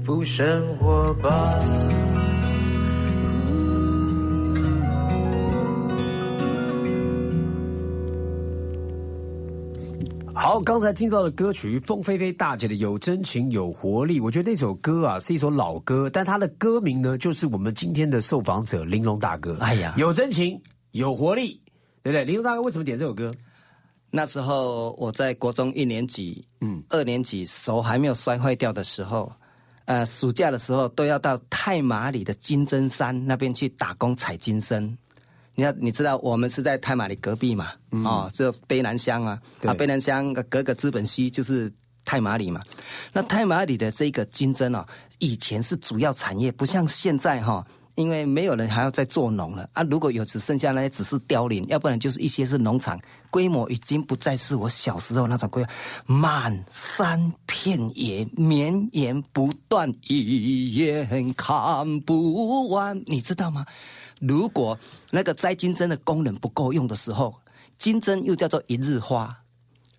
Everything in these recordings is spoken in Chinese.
起幸福生活吧。好，刚才听到的歌曲凤飞飞大姐的《有真情有活力》，我觉得那首歌啊是一首老歌，但它的歌名呢就是我们今天的受访者玲珑大哥。哎呀有真情有活力，对不对？玲珑大哥为什么点这首歌？那时候我在国中一年级，嗯，二年级手还没有摔坏掉的时候，呃，暑假的时候都要到太马里的金针山那边去打工采金参。你要你知道我们是在太马里隔壁嘛，哦，这卑南乡啊，啊，卑南乡隔个资本溪就是太马里嘛。那太马里的这个金针哦，以前是主要产业，不像现在哈、因为没有人还要再做农了啊！如果有只剩下那些只是凋零，要不然就是一些是农场，规模已经不再是我小时候那种规模，满山遍野，绵延不断，一眼看不完，你知道吗？如果那个摘金针的工人不够用的时候，金针又叫做一日花，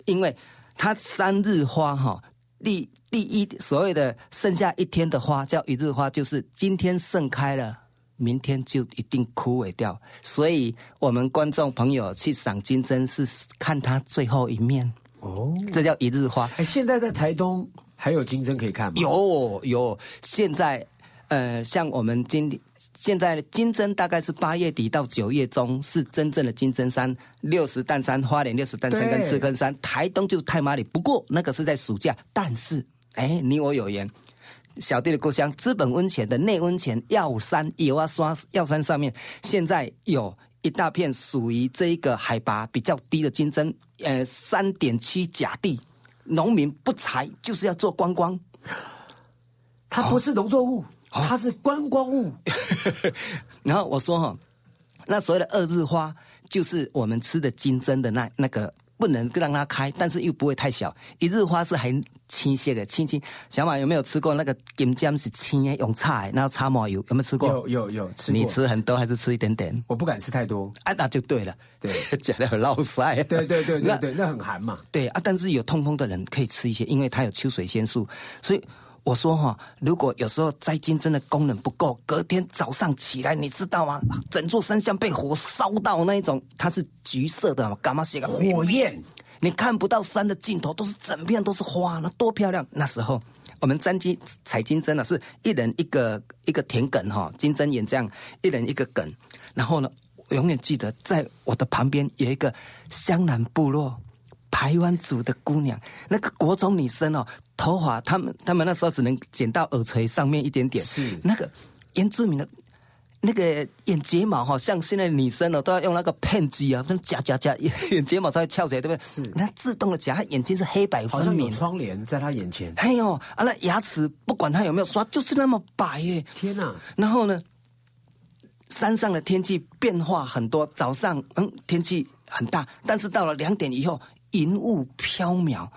因为它三日花哈，第第一所谓的剩下一天的花叫一日花，就是今天盛开了。明天就一定枯萎掉，所以我们观众朋友去赏金针是看它最后一面，哦，这叫一日花。哎，现在在台东还有金针可以看吗？有有，现在呃，像我们今现在金针大概是八月底到九月中是真正的金针山，六十担山、花莲六十担山跟赤根山，台东就是太马里。不过那个是在暑假，但是哎，你我有缘。小弟的故乡资本温泉的内温泉药山有啊刷药山上面，现在有一大片属于这一个海拔比较低的金针，呃，三点七甲地，农民不采就是要做观光。它不是农作物，它是观光物。然后我说哈，那所谓的二日花，就是我们吃的金针的那那个，不能让它开，但是又不会太小。一日花是很青些的，青青。小马有没有吃过那个金针是青的，用菜，然后擦抹油，有没有吃过？有有有吃过，你吃很多还是吃一点点？我不敢吃太多。啊，那就对了，对，讲的很老塞。对对对对那对，那很寒嘛。对啊，但是有痛风的人可以吃一些，因为它有秋水仙素，所以。我说哈，如果有时候摘金针的功能不够，隔天早上起来，你知道吗？整座山像被火烧到那一种，它是橘色的，干嘛写个火焰，你看不到山的尽头，都是整片都是花，那多漂亮！那时候我们摘金采金针呢，是一人一个一个田埂哈，金针眼这样，一人一个梗。然后呢，我永远记得，在我的旁边有一个湘南部落台湾族的姑娘，那个国中女生哦，头发他们他们那时候只能剪到耳垂上面一点点，是那个原住民的。那个眼睫毛哈，像现在女生哦，都要用那个片机啊，这样夹夹夹，眼睫毛才会翘起来，对不对？是那自动的夹，她眼睛是黑白分好像有明。窗帘在他眼前。哎呦啊，那牙齿不管他有没有刷，就是那么白耶。天哪！然后呢，山上的天气变化很多，早上嗯天气很大，但是到了两点以后，云雾飘渺，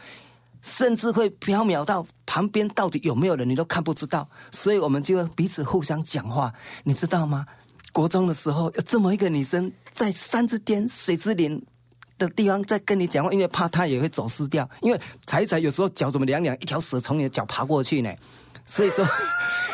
甚至会飘渺到旁边到底有没有人你都看不知道，所以我们就会彼此互相讲话，你知道吗？国中的时候有这么一个女生在山之巅、水之林。的地方在跟你讲话，因为怕她也会走失掉。因为踩一踩，有时候脚怎么凉凉，一条蛇从你的脚爬过去呢。所以说，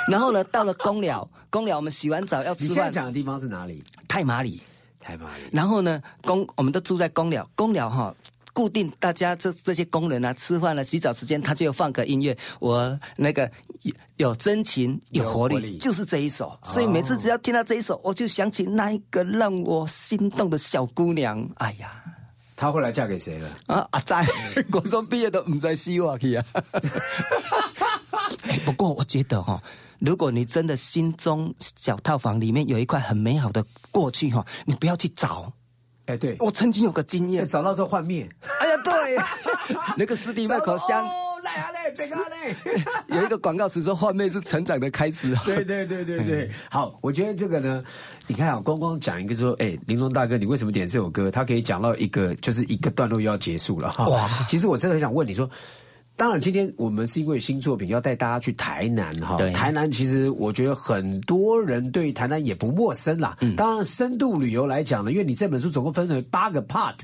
然后呢，到了公寮，公寮我们洗完澡要你现在吃饭，讲的地方是哪里？太马里。太马里。然后呢，公我们都住在公寮，公寮哈。固定大家这这些工人啊，吃饭了、洗澡时间，他就要放个音乐。我那个有有真情有活力，活力就是这一首。所以每次只要听到这一首，我就想起那一个让我心动的小姑娘。哎呀，她后来嫁给谁了？啊阿仔，国中毕业都唔再希望去啊。哎，不过我觉得哈、如果你真的心中小套房里面有一块很美好的过去哈、你不要去找。哎，对，我曾经有个经验，找到之后幻灭。哎呀，对，那个斯蒂麦口香啊嘞，别。有一个广告词说换妹是成长的开始。对对对对对，好，我觉得这个呢，你看啊，光光讲一个说，哎，玲珑大哥，你为什么点这首歌？他可以讲到一个，就是一个段落又要结束了哈。哇其实我真的很想问你说，当然，今天我们是因为新作品要带大家去台南哈。对台南其实我觉得很多人对台南也不陌生啦。嗯当然，深度旅游来讲呢，因为你这本书总共分成八个 part，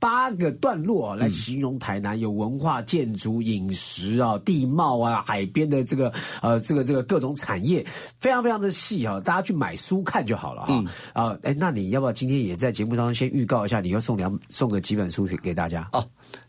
八个段落啊来形容台南，有文化、建筑、饮食啊、地貌啊、海边的这个呃这个这个各种产业，非常非常的细哈。大家去买书看就好了哈。啊，哎，那你要不要今天也在节目当中先预告一下，你要送两送个几本书给大家？哦，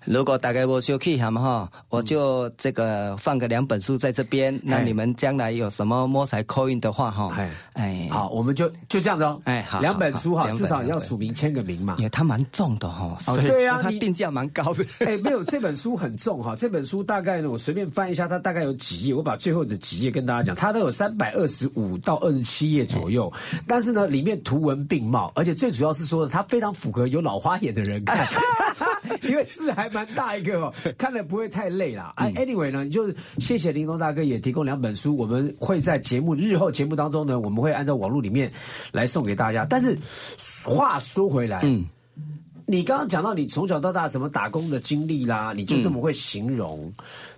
如果大概我休息哈嘛哈，我就这个放个两本书在这边，那你们将来有什么摸彩扣印的话哈哎，哎，好，我们就就这样子哦。哎好两本书哈，至少要署名签个名嘛。它蛮重的哈，所以对啊你它定价蛮高的。哎，没有这本书很重哈，这本书大概呢，我随便翻一下，它大概有几页，我把最后的几页跟大家讲，它都有三百二十五到二十七页左右，但是呢，里面图文并茂，而且最主要是说它非常符合有老花眼的人看，因为字还蛮大一个哦，看了不会太累啦。哎、a n y w a y 呢，就是谢谢林东大哥也提供两本书，我们会在节目日后节目当中呢，我们会按照网络里面来送给大家。但是话说回来，嗯。你刚刚讲到你从小到大什么打工的经历啦，你就那么会形容，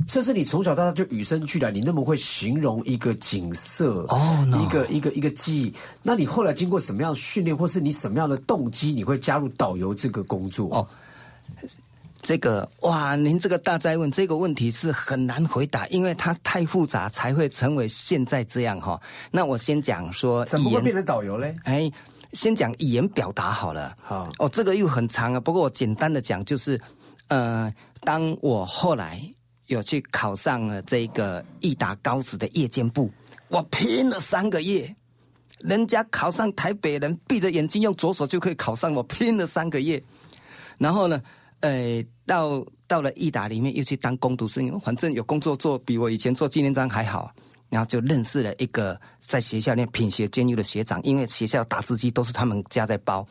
这是你从小到大就与生俱来，你那么会形容一个景色哦一个一个一个记忆。那你后来经过什么样的训练，或是你什么样的动机，你会加入导游这个工作？哦这个哇，您这个大灾问这个问题是很难回答，因为它太复杂，才会成为现在这样哈。那我先讲说，怎么会变成导游嘞？哎，先讲语言表达好了。好哦，这个又很长啊。不过我简单的讲，就是，呃，当我后来有去考上了这个益达高职的夜间部，我拼了三个月。人家考上台北人闭着眼睛用左手就可以考上，我拼了三个月。然后呢，呃，到到了益达里面又去当工读生，反正有工作做，比我以前做纪念章还好。然后就认识了一个在学校里面品学兼优的学长，因为学校打字机都是他们家在包。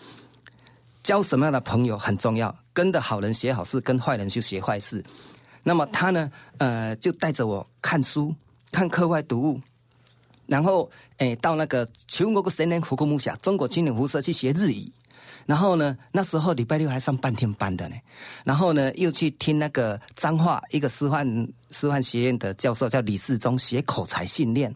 交什么样的朋友很重要，跟着好人学好事，跟坏人去学坏事。那么他呢，呃，就带着我看书，看课外读物，然后诶，到那个全国个神人福国木下中国青年辐射去学日语。然后呢，那时候礼拜六还上半天班的呢。然后呢，又去听那个彰化一个师范师范学院的教授叫李世忠学口才训练。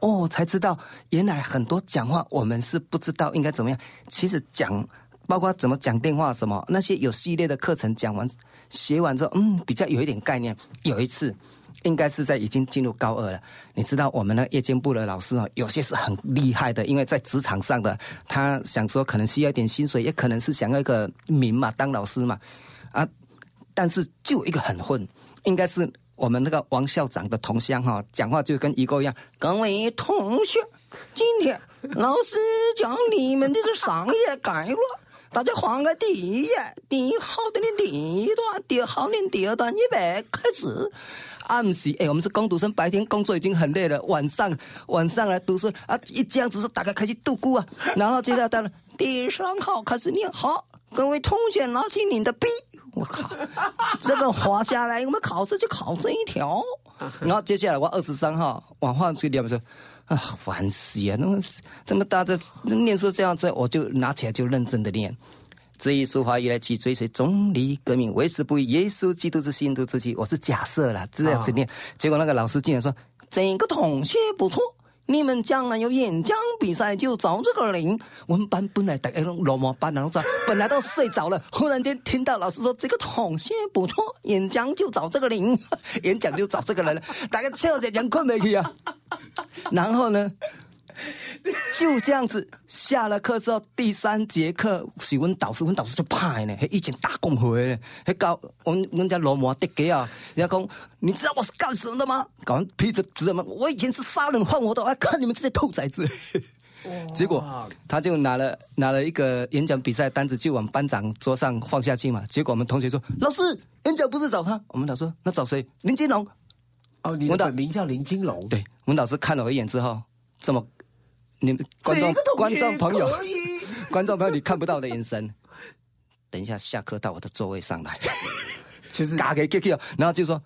哦，才知道原来很多讲话我们是不知道应该怎么样。其实讲，包括怎么讲电话什么那些有系列的课程讲完学完之后，嗯，比较有一点概念。有一次。应该是在已经进入高二了。你知道我们那夜间部的老师哦，有些是很厉害的，因为在职场上的，他想说可能需要一点薪水，也可能是想要一个名嘛，当老师嘛，啊，但是就一个很混，应该是我们那个王校长的同乡哈、讲话就跟一个一样。各位同学，今天老师讲你们的这商业概论。大家翻个第一页，第一好的第一段，第二好念第二段，预备开始。暗时，哎，我们是工读生，白天工作已经很累了，晚上 晚上来读书啊，一这样子是大概开始度过啊，然后接下来到了第三号开始念，好，各位同学拿起你的笔，我靠，这个划下来，我们考试就考这一条，然后接下来我二十三号往换去念说。啊，烦死啊！那么这么大这念书这样子，我就拿起来就认真的念。这一书法以来，其追随总理革命，为时不以耶稣基督之心度之气。我是假设了这样子念，结果那个老师竟然说：“整个同学不错，你们将来有演讲比赛就找这个人。”我们班本来大家都罗马班，然后在本来都睡着了，忽然间听到老师说：“这个同学不错，演讲就找这个人，演讲就找这个人了。”大家笑着讲困没去啊。然后呢，就这样子下了课之后，第三节课是阮导师，阮导师就派呢，以前打工回呢，还搞我们我们家罗摩的给啊，人家讲，你知道我是干什么的吗？搞皮子知道吗？我以前是杀人放火的，我还看你们这些兔崽子。结果他就拿了拿了一个演讲比赛单子，就往班长桌上放下去嘛。结果我们同学说：“老师，演讲不是找他。”我们老师说：“那找谁？林金龙。”哦，你的本名叫林金龙。对，我们老师看了我一眼之后，这么你们观众观众朋友，观众朋友你看不到我的眼神。等一下下课到我的座位上来，就是打给 Q，然后就说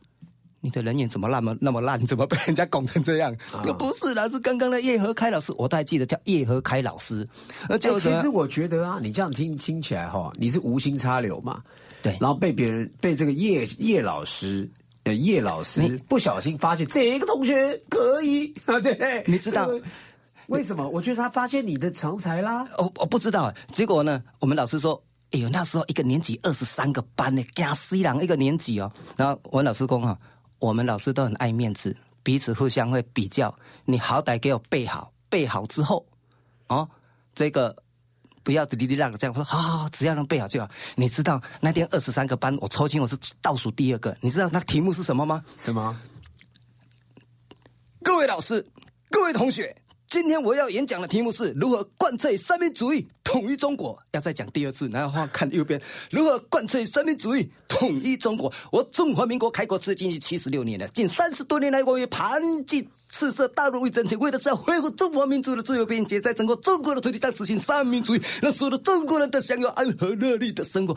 你的人眼怎么那么那么烂？怎么被人家拱成这样？这、不是啦，是刚刚的叶和开老师，我都还记得叫叶和开老师。而且、欸、其实我觉得啊，你这样听听起来哈，你是无心插柳嘛，对，然后被别人被这个叶叶老师。呃叶老师不小心发现这个同学可以啊，对，你知道这个为什么？我觉得他发现你的长才啦。哦我不知道，结果呢，我们老师说，哎呦，那时候一个年级二十三个班呢，加西郎一个年级哦。然后我老师讲哈，我们老师都很爱面子，彼此互相会比较，你好歹给我背好，背好之后，哦，这个不要滴滴答答这样我说，好好好，只要能背好就好。你知道那天二十三个班，我抽签我是倒数第二个，你知道那题目是什么吗？什么？各位老师，各位同学，今天我要演讲的题目是如何贯彻三民主义统一中国。要再讲第二次，然后看右边，如何贯彻三民主义统一中国。我中华民国开国至今已七十六年了，近三十多年来，我也盘踞赤色大陆为争取，为的是要恢复中华民族的自由边界，在整个中国的土地上实行三民主义，让所有的中国人都享有安和乐利的生活。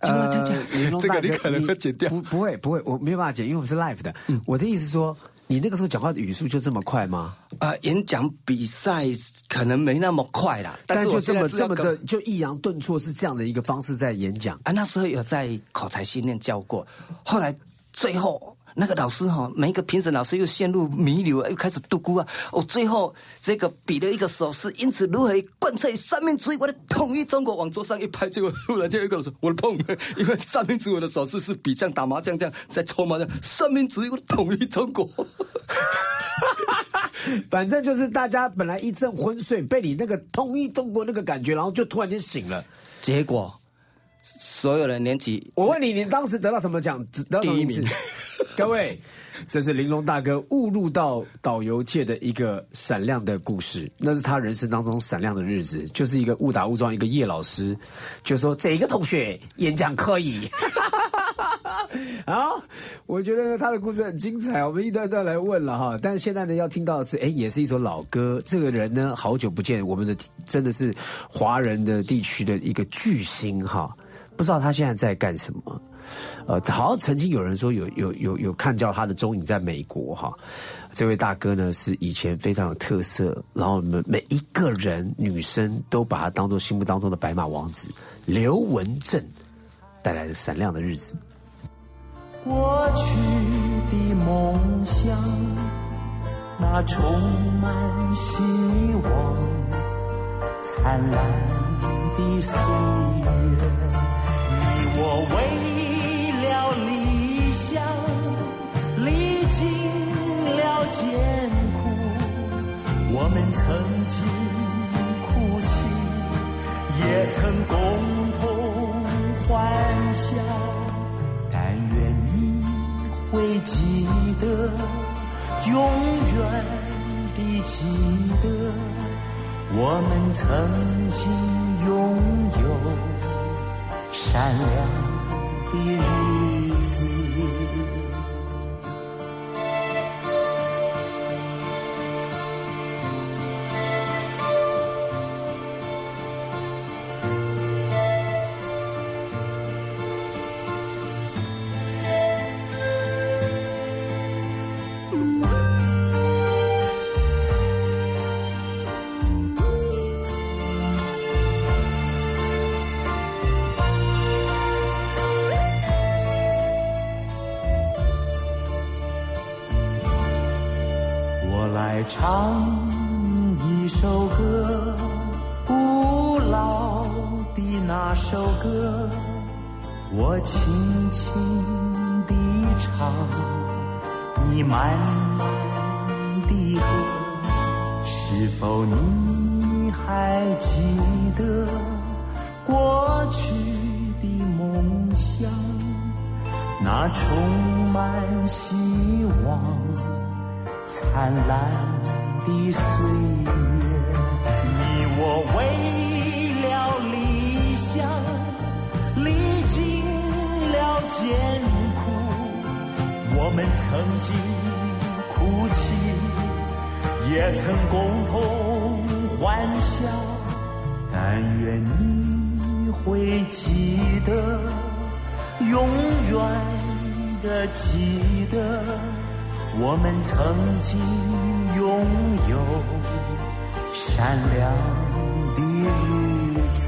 呃讲讲这个你可能会剪掉。不不会不会，我没有办法剪，因为我们是 live 的。我的意思是说，你那个时候讲话的语速就这么快吗？啊、演讲比赛可能没那么快啦，但是我就这么这么的，就抑扬顿挫是这样的一个方式在演讲。啊，那时候有在口才训练教过，后来最后那个老师哈、每一个评审老师又陷入弥留，又开始嘟咕啊。哦最后这个比了一个手势，因此如何贯彻三民主义，我的统一中国，往桌上一拍，结果突然就有一个人说我的碰，因为三民主义我的手势是比像打麻将这样在搓麻将，三民主义我的统一中国。反正就是大家本来一阵昏睡，被你那个统一中国那个感觉，然后就突然间醒了。结果所有人年级我问你，你当时得到什么奖？得到第一名？各位，这是玲珑大哥误入到导游界的一个闪亮的故事，那是他人生当中闪亮的日子，就是一个误打误撞，一个叶老师就说这个同学演讲可以。好，我觉得他的故事很精彩，我们一段段来问了哈。但是现在呢，要听到的是，哎，也是一首老歌。这个人呢，好久不见，我们的真的是华人的地区的一个巨星哈。不知道他现在在干什么。呃，好像曾经有人说有有有有看到他的踪影在美国哈。这位大哥呢是以前非常有特色，然后每每一个人女生都把他当做心目当中的白马王子刘文正带来的闪亮的日子。过去的梦想，那充满希望，灿烂的岁月，你我为艰苦，我们曾经哭泣，也曾共同欢笑。但愿你会记得，永远地记得，我们曾经拥有闪亮的日子。唱一首歌，古老的那首歌，我轻轻地唱，你慢慢地和，是否你还记得过去的梦想？那充满希望。灿烂的岁月，你我为了理想，历尽了艰苦，我们曾经哭泣，也曾共同欢笑。但愿你会记得，永远的记得。我们曾经拥有善良的日子。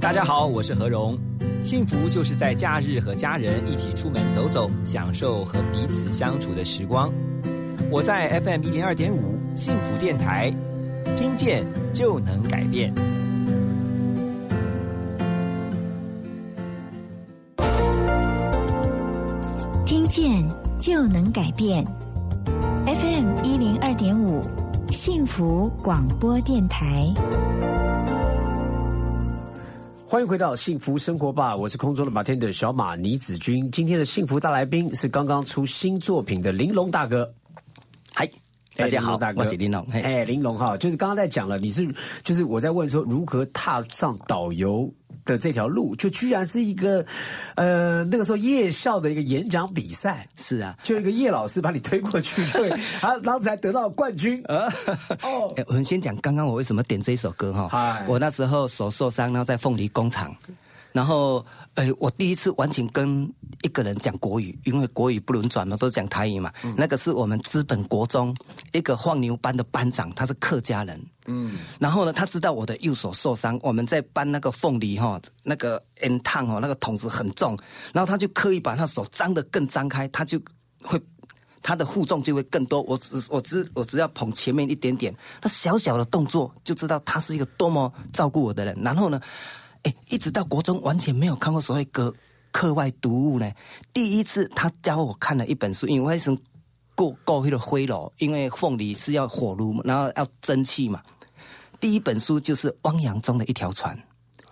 大家好我是何荣。幸福就是在假日和家人一起出门走走，享受和彼此相处的时光。我在 FM 一零二点五幸福电台，听见就能改变。听见就能改变。FM 一零二点五幸福广播电台。欢迎回到幸福生活吧，我是空中的马天的小马倪子君。今天的幸福大来宾是刚刚出新作品的玲珑大哥。嗨，大家好大，哥。我是林龙。嘿。哎，玲珑哈，就是刚刚在讲了，你是就是我在问说如何踏上导游的这条路，就居然是一个呃那个时候夜校的一个演讲比赛，是啊，就一个叶老师把你推过去，对，啊当时还得到冠军。哦，哎，我们先讲刚刚我为什么点这一首歌哈。我那时候手受伤，然后在凤梨工厂，然后呃，我第一次完全跟一个人讲国语，因为国语不轮转嘛，都讲台语嘛。那个是我们资本国中一个放牛班的班长，他是客家人。嗯，然后呢，他知道我的右手受伤，我们在搬那个凤梨哈，那个 N 烫哦，那个桶子很重，然后他就刻意把他手张得更张开，他就会他的负重就会更多。我只我只我只要捧前面一点点，那小小的动作就知道他是一个多么照顾我的人。然后呢，哎，一直到国中完全没有看过所谓课课外读物呢。第一次他教我看了一本书，因为我是过过去的灰炉，因为凤梨是要火炉，然后要蒸汽嘛。第一本书就是汪洋中的一条船。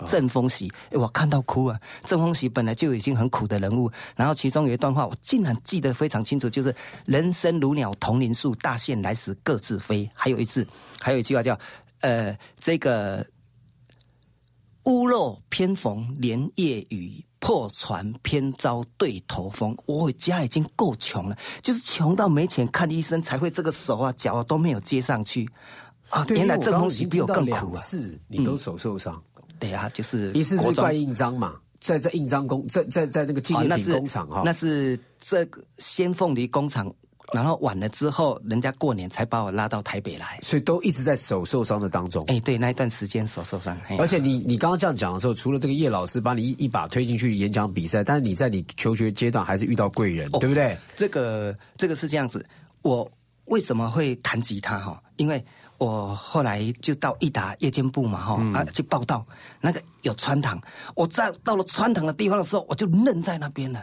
郑风喜，诶我看到哭啊！郑风喜本来就已经很苦的人物，然后其中有一段话，我竟然记得非常清楚，就是“人生如鸟，同林树，大限来时各自飞”。还有一次，还有一句话叫“呃，这个屋漏偏逢连夜雨，破船偏遭对头风”。我家已经够穷了，就是穷到没钱看医生，才会这个手啊脚啊都没有接上去啊！原来因为刚刚已郑丰喜比我更苦啊！是你都手受伤，对啊，就是一次是怪印章嘛，在在印章工，在在在那个纪哦，念品那是工厂哈，那是这个先凤梨工厂，然后晚了之后，人家过年才把我拉到台北来。所以都一直在手受伤的当中。哎，对，那一段时间手受伤，嘿而且你你刚刚这样讲的时候，除了这个叶老师把你一一把推进去演讲比赛，但是你在你求学阶段还是遇到贵人，哦对不对？这个这个是这样子，我为什么会弹吉他哈？因为我后来就到益达夜间部嘛哈、嗯啊去报道，那个有穿堂，我在到了穿堂的地方的时候，我就愣在那边了。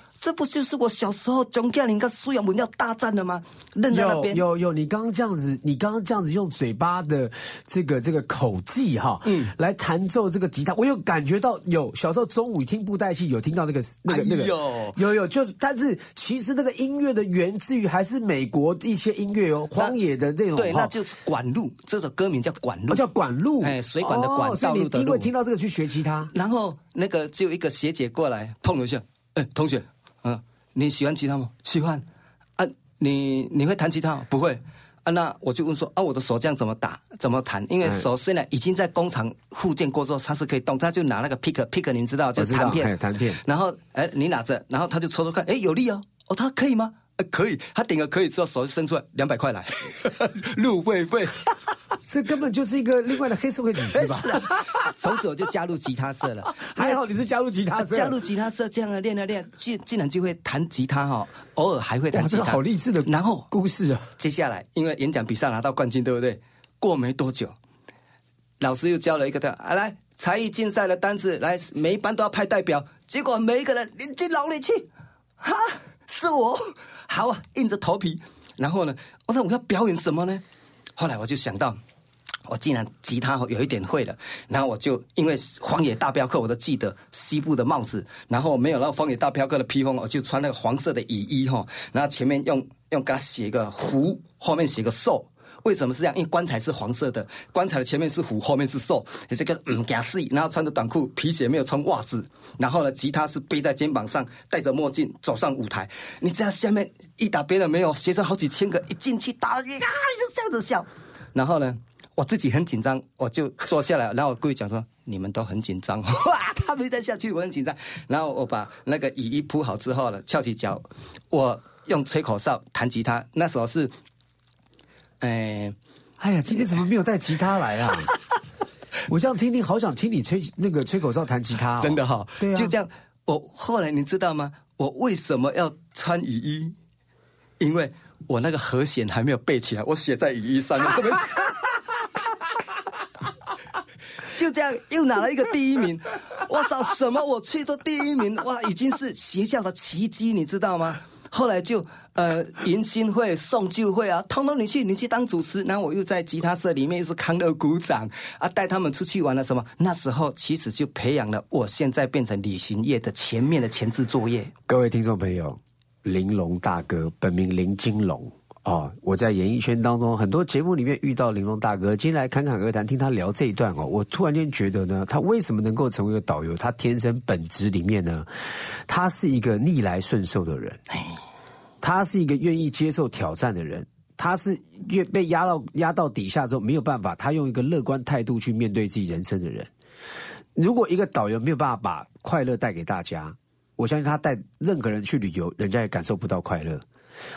这不就是我小时候蒋介石跟苏亚文要大战的吗？愣在那有边。有有，你刚刚这样子，你刚刚这样子用嘴巴的这个这个口技哈，嗯，来弹奏这个吉他，我有感觉到有小时候中午听布袋戏有听到那个那个那个。有有，就是但是其实那个音乐的源自于还是美国一些音乐哦，荒野的那种对，那就是管路，这首歌名叫管路。哦，叫管路，哎水管的管道路的路。因为听到这个去学吉他，然后那个就有一个学姐过来碰了一下，哎，同学，嗯、你喜欢吉他吗？喜欢。啊，你你会弹吉他吗？不会。啊，那我就问说，啊，我的手这样怎么打，怎么弹？因为哎手虽然已经在工厂复健过之后，它是可以动，他就拿那个 pick pick，您知道，就是弹片，弹片然后，哎，你拿着，然后他就抽抽看，哎，有力哦，哦，他可以吗？呃可以，他点个可以之后，手就伸出来，两百块来，入会费。这根本就是一个另外的黑社会组织吧？是啊，从此我就加入吉他社了。还好你是加入吉他社，加入吉他社，这样啊练了练，竟竟然就会弹吉他哈，偶尔还会弹，吉他，这个好励志的然后故事啊！接下来，因为演讲比赛拿到冠军，对不对？过没多久，老师又教了一个的啊，来才艺竞赛的单子，来每一班都要派代表，结果每一个人你进牢里去，哈，是我，好啊，硬着头皮。然后呢，我说我要表演什么呢？后来我就想到。我既然吉他有一点会了，然后我就因为荒野大镖客，我都记得西部的帽子，然后没有那个荒野大镖客的披风，我就穿那个黄色的雨衣哈，然后前面用用给它写一个胡，后面写个瘦，为什么是这样？因为棺材是黄色的，棺材的前面是虎，后面是兽，也是个嗯假死，然后穿着短裤、皮鞋，没有穿袜子，然后呢，吉他是背在肩膀上，戴着墨镜走上舞台。你这样下面一打别人没有，学生好几千个，一进去打，啊，你就这样子笑，然后呢？我自己很紧张，我就坐下来，然后我故意讲说：“你们都很紧张，哇，他没再下去，我很紧张。”然后我把那个雨衣铺好之后了，翘起脚，我用吹口哨弹吉他。那时候是，哎，哎呀，今天怎么没有带吉他来啊？我这样听听，好想听你吹那个吹口哨弹吉他，真的哈，对啊，就这样。我后来你知道吗？我为什么要穿雨衣？因为我那个和弦还没有背起来，我写在雨衣上面。就这样又拿了一个第一名，我操！什么我去做第一名，哇，已经是学校的奇迹，你知道吗？后来就呃迎新会、送旧会啊，通通你去，你去当主持。然后我又在吉他社里面又是康乐鼓掌啊，带他们出去玩了什么？那时候其实就培养了我现在变成旅行业的前面的前置作业。各位听众朋友，玲珑大哥本名林金龙。哦，我在演艺圈当中很多节目里面遇到玲珑大哥，今天来侃侃而谈，听他聊这一段哦，我突然间觉得呢，他为什么能够成为一个导游？他天生本质里面呢，他是一个逆来顺受的人，他是一个愿意接受挑战的人，他是越被压到压到底下之后没有办法，他用一个乐观态度去面对自己人生的人。如果一个导游没有办法把快乐带给大家，我相信他带任何人去旅游，人家也感受不到快乐。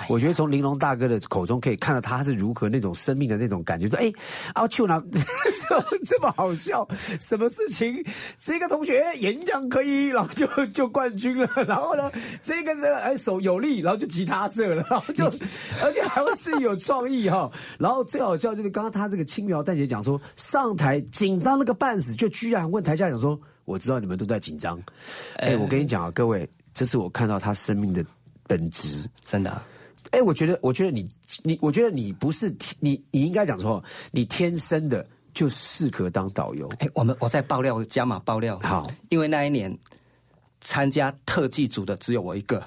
我觉得从玲珑大哥的口中可以看到他是如何那种生命的那种感觉。说：“哎，阿秋呢，这这么好笑，什么事情？这个同学演讲可以，然后就就冠军了。然后呢，这个呢，哎手有力，然后就吉他社了，然后就 而且还会自己有创意哈。然后最好笑就是刚刚他这个轻描淡写讲说，上台紧张那个半死，就居然问台下讲说：我知道你们都在紧张。哎，我跟你讲啊，各位，这是我看到他生命的。”本质真的，哎，我觉得，我觉得你，你，我觉得你不是你，你应该讲错，你天生的就适合当导游。哎，我们我在爆料加码爆料，好，因为那一年参加特技组的只有我一个，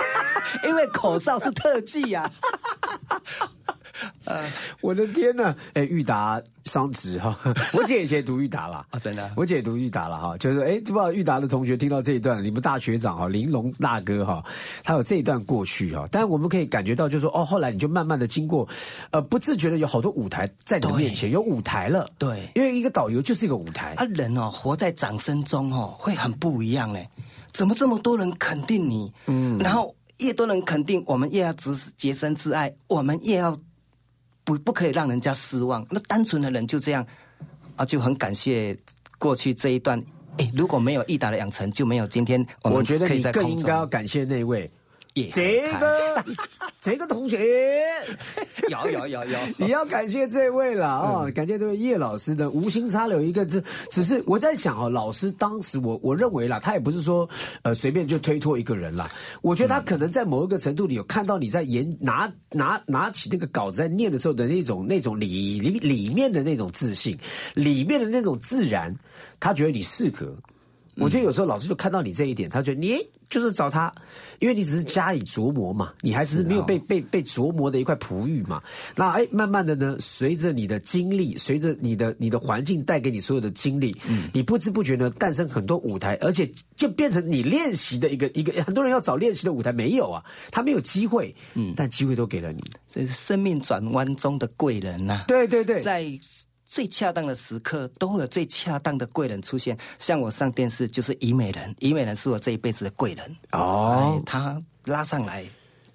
因为口哨是特技呀。呃，我的天呐！哎，裕达商职哈，我姐以前读裕达啦啊，真的，我姐读裕达了哈，就是哎，不知道裕达的同学听到这一段，你们大学长哈，玲珑大哥哈，他有这一段过去哈，但是我们可以感觉到，就是说哦，后来你就慢慢的经过，呃，不自觉的有好多舞台在你面前，有舞台了，对，因为一个导游就是一个舞台，啊，人哦，活在掌声中哦，会很不一样嘞，怎么这么多人肯定你？嗯，然后越多人肯定，我们越要自洁身自爱，我们越要。不不可以让人家失望。那单纯的人就这样啊，就很感谢过去这一段。哎，如果没有益达的养成，就没有今天。我觉得你更应该要感谢那位。这个 这个同学，有有有有，你要感谢这位了啊！感谢这位叶老师的无心插柳一个字，只是我在想哦，老师当时我我认为啦，他也不是说呃随便就推脱一个人啦。我觉得他可能在某一个程度里有看到你在演拿拿拿起那个稿子在念的时候的那种那种里里里面的那种自信，里面的那种自然，他觉得你适合。我觉得有时候老师就看到你这一点，他觉得你就是找他，因为你只是加以琢磨嘛，你还是没有被被被琢磨的一块璞玉嘛。那哎，慢慢的呢，随着你的经历，随着你的你的环境带给你所有的经历，嗯，你不知不觉呢诞生很多舞台，而且就变成你练习的一个一个。很多人要找练习的舞台没有啊，他没有机会，嗯，但机会都给了你，这是生命转弯中的贵人呐。对对对，在。最恰当的时刻都会有最恰当的贵人出现，像我上电视就是虞美人，虞美人是我这一辈子的贵人哦，他拉上来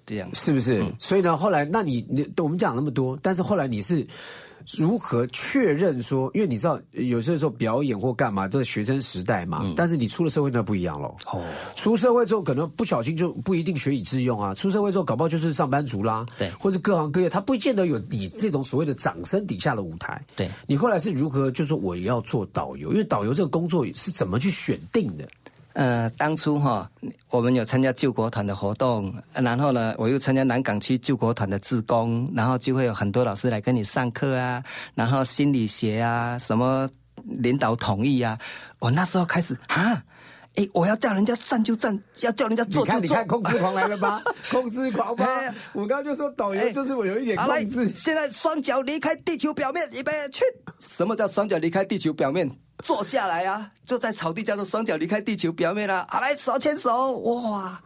这样是不是？所以呢，后来那你你我们讲那么多，但是后来你是。如何确认说？因为你知道，有些时候表演或干嘛都是学生时代嘛。但是你出了社会那不一样喽。哦，出社会之后可能不小心就不一定学以致用啊。出社会之后搞不好就是上班族啦。对，或者各行各业，他不见得有你这种所谓的掌声底下的舞台。对，你后来是如何就说我要做导游？因为导游这个工作是怎么去选定的？呃，当初哈，我们有参加救国团的活动，然后呢，我又参加南港区救国团的志工，然后就会有很多老师来跟你上课啊，然后心理学啊，什么领导同意啊，我那时候开始啊，哎，我要叫人家站就站，要叫人家做你看，就做。你看，控制狂来了吧？控制狂吧哎！我刚刚就说导游就是我有一点控制，，现在双脚离开地球表面，预备去。什么叫双脚离开地球表面？坐下来啊，坐在草地叫做双脚离开地球表面啊。好来，手牵手，哇，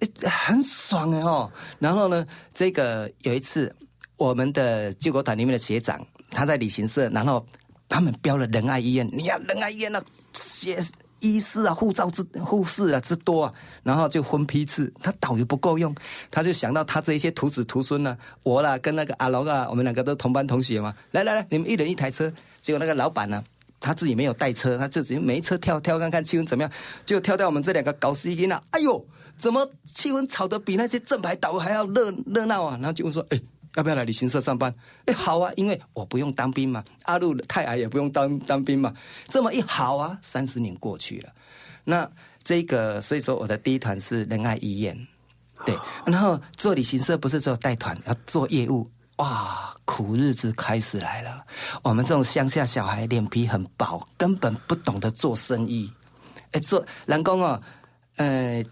诶很爽哎哦。然后呢，这个有一次，我们的救国团里面的学长，他在旅行社，然后他们标了仁爱医院，你看仁爱医院那学医师啊、护照之护士啊之多啊，然后就分批次，他导游不够用，他就想到他这一些徒子徒孙呢、我啦跟那个阿龙啊，我们两个都同班同学嘛，来来来，你们一人一台车，结果那个老板呢、他自己没有带车，他自己没车跳跳看看气温怎么样，就跳到我们这两个搞司机啊，哎呦，怎么气温炒得比那些正牌导游还要热热闹啊？然后就问说，哎。要不要来旅行社上班？哎，好啊，因为我不用当兵嘛，阿路太矮也不用当当兵嘛。这么一好啊，三十年过去了，那这个所以说我的第一团是仁爱医院，对，然后做旅行社不是只有带团，要做业务，哇，苦日子开始来了。我们这种乡下小孩脸皮很薄，根本不懂得做生意。哎，做人工哦，呃，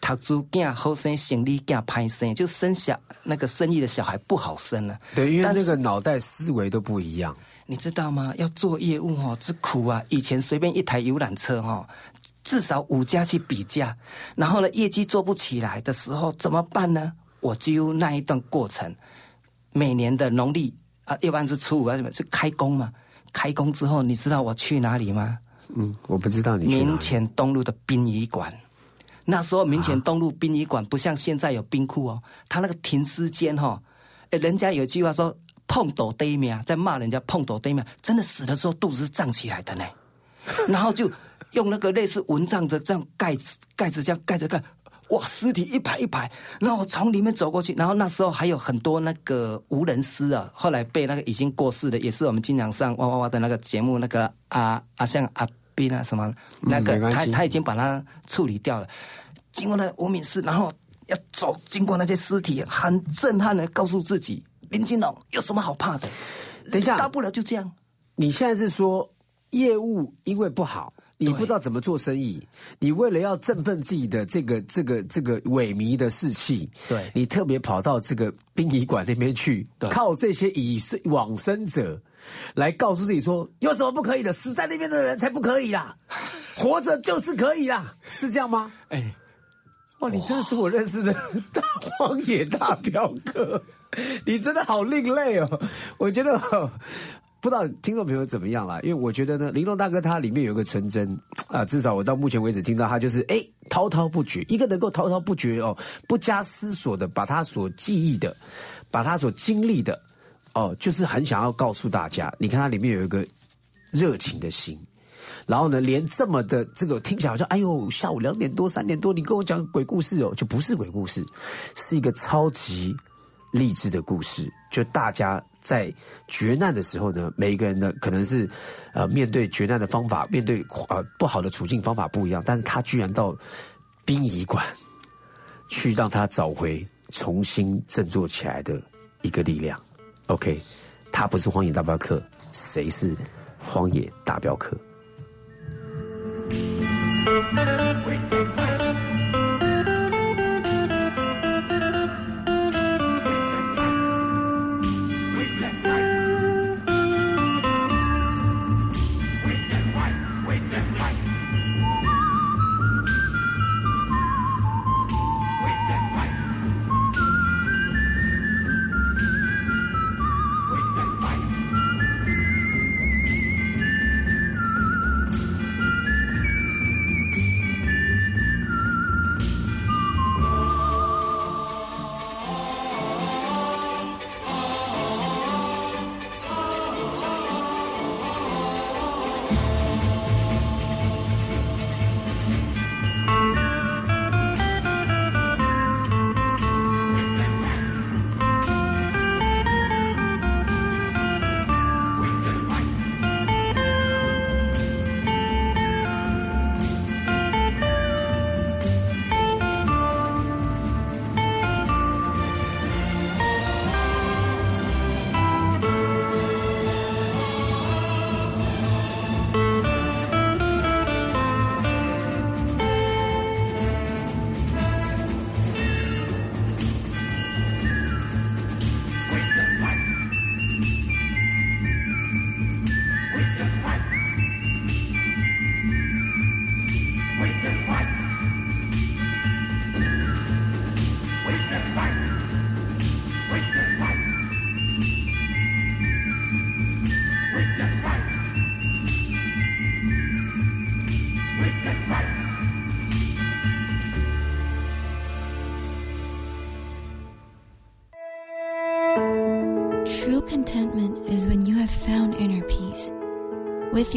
读书囝好生，行李囝拍生，就生小那个生意的小孩不好生了、对，因为但那个脑袋思维都不一样。你知道吗？要做业务哦，之苦啊！以前随便一台游览车哦，至少五家去比价，然后呢，业绩做不起来的时候怎么办呢？我就那一段过程，每年的农历啊，要不然是初五啊，什么是开工嘛？开工之后，你知道我去哪里吗？嗯，我不知道你去哪民里。前东路的殡仪馆。那时候民权东路殡仪馆不像现在有冰库哦，他那个停尸间哈、哦，诶人家有句话说碰斗得命，在骂人家碰斗得命，真的死的时候肚子是胀起来的呢，然后就用那个类似蚊帐的这样盖子盖子这样盖着盖。哇，尸体一排一排，然后我从里面走过去，然后那时候还有很多那个无人尸啊，后来被那个已经过世的，也是我们经常上哇哇哇的那个节目，那个阿阿像阿斌啊什么，那个、他他已经把它处理掉了。经过那无名氏，然后要走，经过那些尸体，很震撼的告诉自己，林金龙有什么好怕的？等一下大不了就这样。你现在是说业务因为不好，你不知道怎么做生意，你为了要振奋自己的这个这个这个萎靡的士气，对你特别跑到这个殡仪馆那边去，靠这些已生往生者来告诉自己说，有什么不可以的？死在那边的人才不可以啦，活着就是可以啦，是这样吗？哎，哇，你真的是我认识的 大荒野大表哥，你真的好另类哦！我觉得哦 不知道听众朋友怎么样啦，因为我觉得呢，玲珑大哥他里面有一个纯真。啊，至少我到目前为止听到他就是哎滔滔不绝，一个能够滔滔不绝哦，不加思索的把他所记忆的，把他所经历的哦，就是很想要告诉大家，你看它里面有一个热情的心。然后呢，连这么的这个听起来好像，哎呦，下午两点多、三点多，你跟我讲鬼故事哦，就不是鬼故事，是一个超级励志的故事。就大家在绝难的时候呢，每一个人呢，可能是呃面对绝难的方法，面对呃不好的处境方法不一样，但是他居然到殡仪馆去让他找回重新振作起来的一个力量。OK，他不是荒野大镖客，谁是荒野大镖客？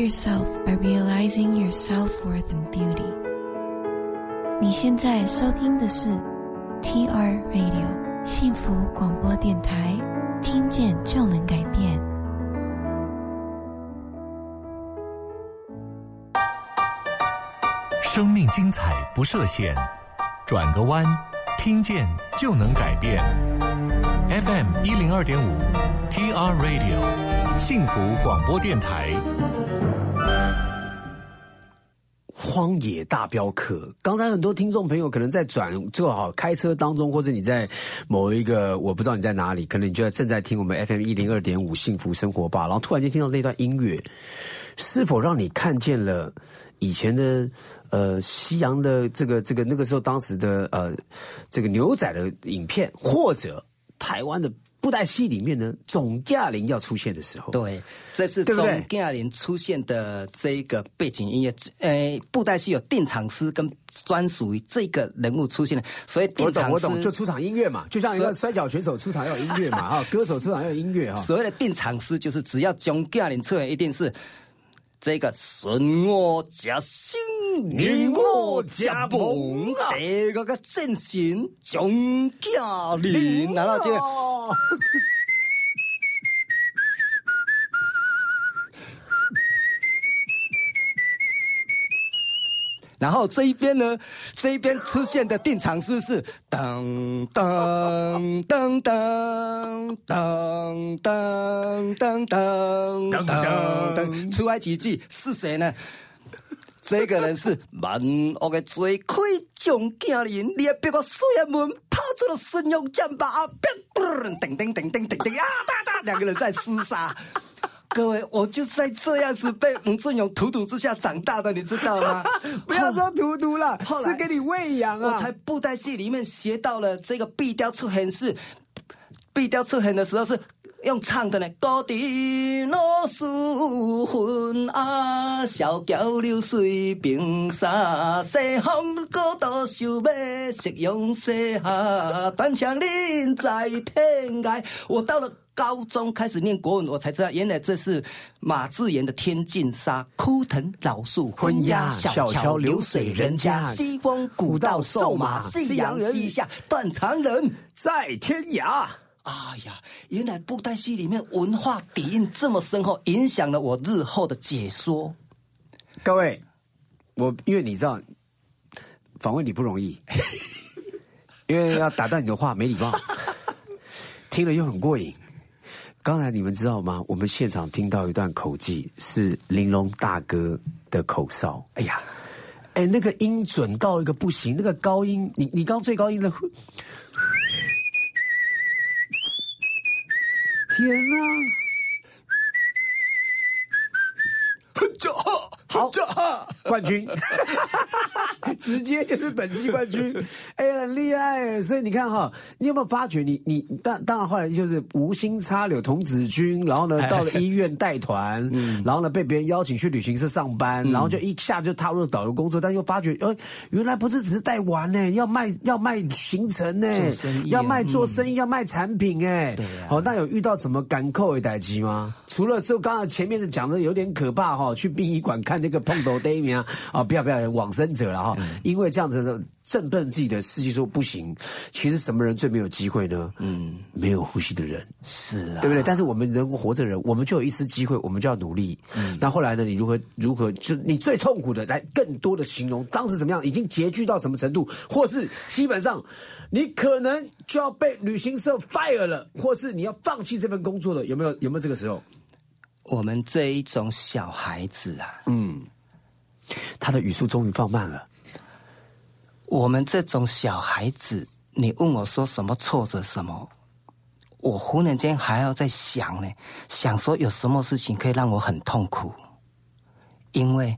Yourself by realizing your self worth and beauty. 你现在收听的是 TR Radio 幸福广播电台，听见就能改变。生命精彩不设限，转个弯，听见就能改变。FM 一零二点五，TR Radio 幸福广播电台。荒野大镖客，刚才很多听众朋友可能在转做好开车当中，或者你在某一个我不知道你在哪里，可能你就在正在听我们 FM 一零二点五幸福生活吧，然后突然间听到那段音乐，是否让你看见了以前的呃西洋的这个这个那个时候当时的呃这个牛仔的影片，或者台湾的布袋戏里面呢总驾临要出现的时候，对，这是对不对钟嘉玲出现的这一个背景音乐。呃，布袋戏有定场诗跟专属于这个人物出现的，所以我定场懂我懂，就。出场音乐嘛，就像一个摔跤选手出场要有音乐嘛，啊，歌手出场要有音乐啊。所谓的定场诗，就是只要总嘉玲出现，一定是这个损我家心，逆我家亡啊。这个真心穷家里难道这个然后这一边呢，这一边出现的定场诗是噔噔噔噔噔噔噔噔噔噔，出埃及记是谁呢？这个人是万恶的罪魁将家人，你也别个水眼门抛出了孙勇战把，噔噔噔噔噔噔噔啊哒哒，两个人在厮杀。各位，我就是在这样子被吴俊勇荼毒之下长大的，你知道吗？不要说荼毒了后，来是给你喂养啊。我才布袋戏里面学到了这个壁雕出现是壁雕出现的时候是用唱的呢。高地老树昏啊，小桥流水冰沙，西风高度想要夕阳西下，端详人在天涯。我到了。高中开始念国文，我才知道原来这是马致远的《天净沙》，枯藤老树昏鸦，小桥流水人家，西风古道瘦马，夕阳西下断肠人。在天涯，哎呀，原来布袋戏里面文化底蕴这么深厚，影响了我日后的解说。各位，我因为你知道，访问你不容易，因为要打断你的话没礼貌，听了又很过瘾。刚才你们知道吗？我们现场听到一段口技，是玲珑大哥的口哨。哎呀，哎，那个音准到一个不行，那个高音，你你刚最高音的，天哪！好，冠军，直接就是本季冠军，哎、很厉害。所以你看哈，你有没有发觉你你当当然后来就是无心插柳童子军，然后呢到了医院带团，然后呢被别人邀请去旅行社上班，然后就一下就踏入导游工作，但又发觉，呃，原来不是只是带玩呢，要卖要卖行程呢要卖做生意，要卖产品哎。对啊。好，那有遇到什么赶扣的代机吗？除了就刚才前面的讲的有点可怕哈，去殡仪馆看那个碰头第一名啊，啊，不要不要往生者了哈，因为这样子的振奋自己的士气说不行，其实什么人最没有机会呢？嗯，没有呼吸的人。是啊，对不对？但是我们能够活着的人，我们就有一丝机会，我们就要努力。嗯，那后来呢？你如何如何？就你最痛苦的，来更多的形容当时怎么样，已经拮据到什么程度，或是基本上你可能就要被旅行社 fire 了，或是你要放弃这份工作了，有没有？有没有这个时候？我们这一种小孩子啊，嗯，他的语速终于放慢了。我们这种小孩子，你问我说什么挫折什么，我忽然间还要在想呢，想说有什么事情可以让我很痛苦，因为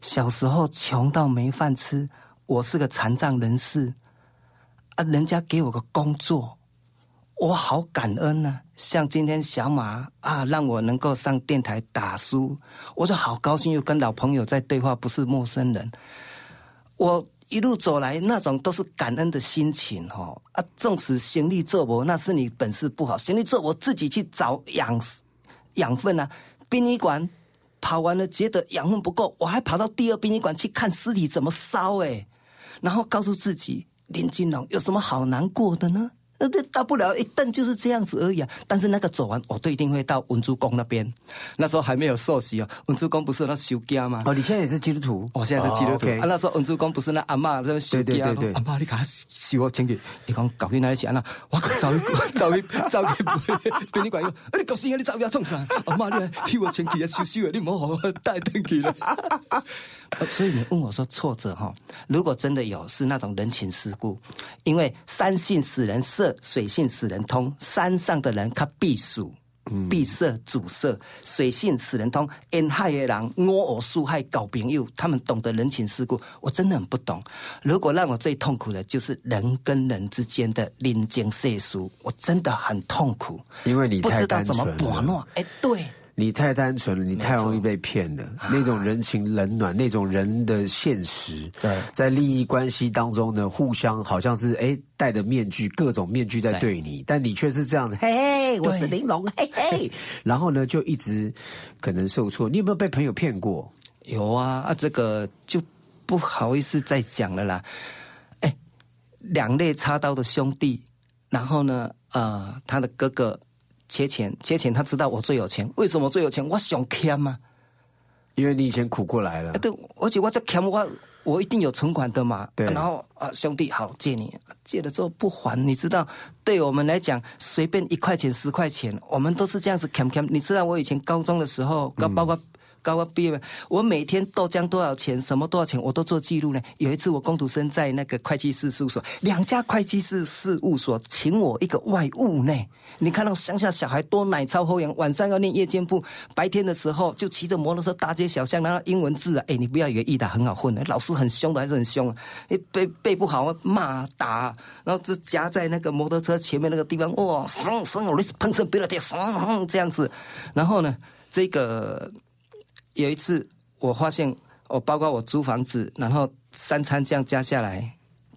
小时候穷到没饭吃，我是个残障人士，啊，人家给我个工作，我好感恩呢、像今天小马啊，让我能够上电台打书，我就好高兴，又跟老朋友在对话，不是陌生人。我一路走来，那种都是感恩的心情哦。啊，纵使行李做我，那是你本事不好，行李做我自己去找养养分啊。殡仪馆跑完了，觉得养分不够，我还跑到第二殡仪馆去看尸体怎么烧哎，然后告诉自己，林金龙有什么好难过的呢？呃，大不了一顿就是这样子而已啊。但是那个走完，我都一定会到文殊宫那边。那时候还没有受洗哦，文殊宫不是那修家吗？哦，你现在也是基督徒？我现在是基督徒、啊。那时候文殊宫不是那阿嬷在那修家阿嬷你给他修我请去，你讲搞去哪里去啊？那我讲走去走去走去殡仪馆用，啊你搞死啊！你走去冲啥？阿嬷你替我请去啊，修修啊，你唔好我带登去了。呃所以你问我说挫折哈，如果真的有是那种人情世故，因为山性使人色，水性使人通，山上的人他避暑。闭塞阻塞，水性使人通。沿海的人我我疏害搞朋友，他们懂得人情世故，我真的很不懂。如果让我最痛苦的就是人跟人之间的人情世俗，我真的很痛苦，因为你不知道怎么。把弄。哎，对，你太单纯了，你太容易被骗了。那种人情冷暖，那种人的现实，对在利益关系当中呢，互相好像是哎戴着面具，各种面具在对你，但你却是这样子，嘿嘿，我是玲珑，嘿嘿，然后呢就一直可能受挫。你有没有被朋友骗过？有啊，啊，这个就不好意思再讲了啦。哎，两肋插刀的兄弟，然后呢，呃，他的哥哥缺钱，缺钱，他知道我最有钱，为什么最有钱？我想欠嘛，因为你以前苦过来了啊，。对，而且我这欠我，我一定有存款的嘛。对啊然后啊，兄弟，好借你，借了之后不还，你知道，对我们来讲，随便一块钱、十块钱，我们都是这样子欠欠。你知道，我以前高中的时候，高包括。高中毕业，我每天豆浆多少钱，什么多少钱，我都做记录呢。有一次我工读生在那个会计师事务所，两家会计师事务所请我一个外务呢。你看到乡下小孩多奶超后阳，晚上要念夜间部，白天的时候就骑着摩托车大街小巷，然后英文字啊，哎，你不要以为艺达很好混的，老师很凶的，还是很凶啊，背背不好骂打，然后就夹在那个摩托车前面那个地方，哇，生生我的喷成别了点，生这样子，然后呢，这个有一次我发现，我包括我租房子，然后三餐这样加下来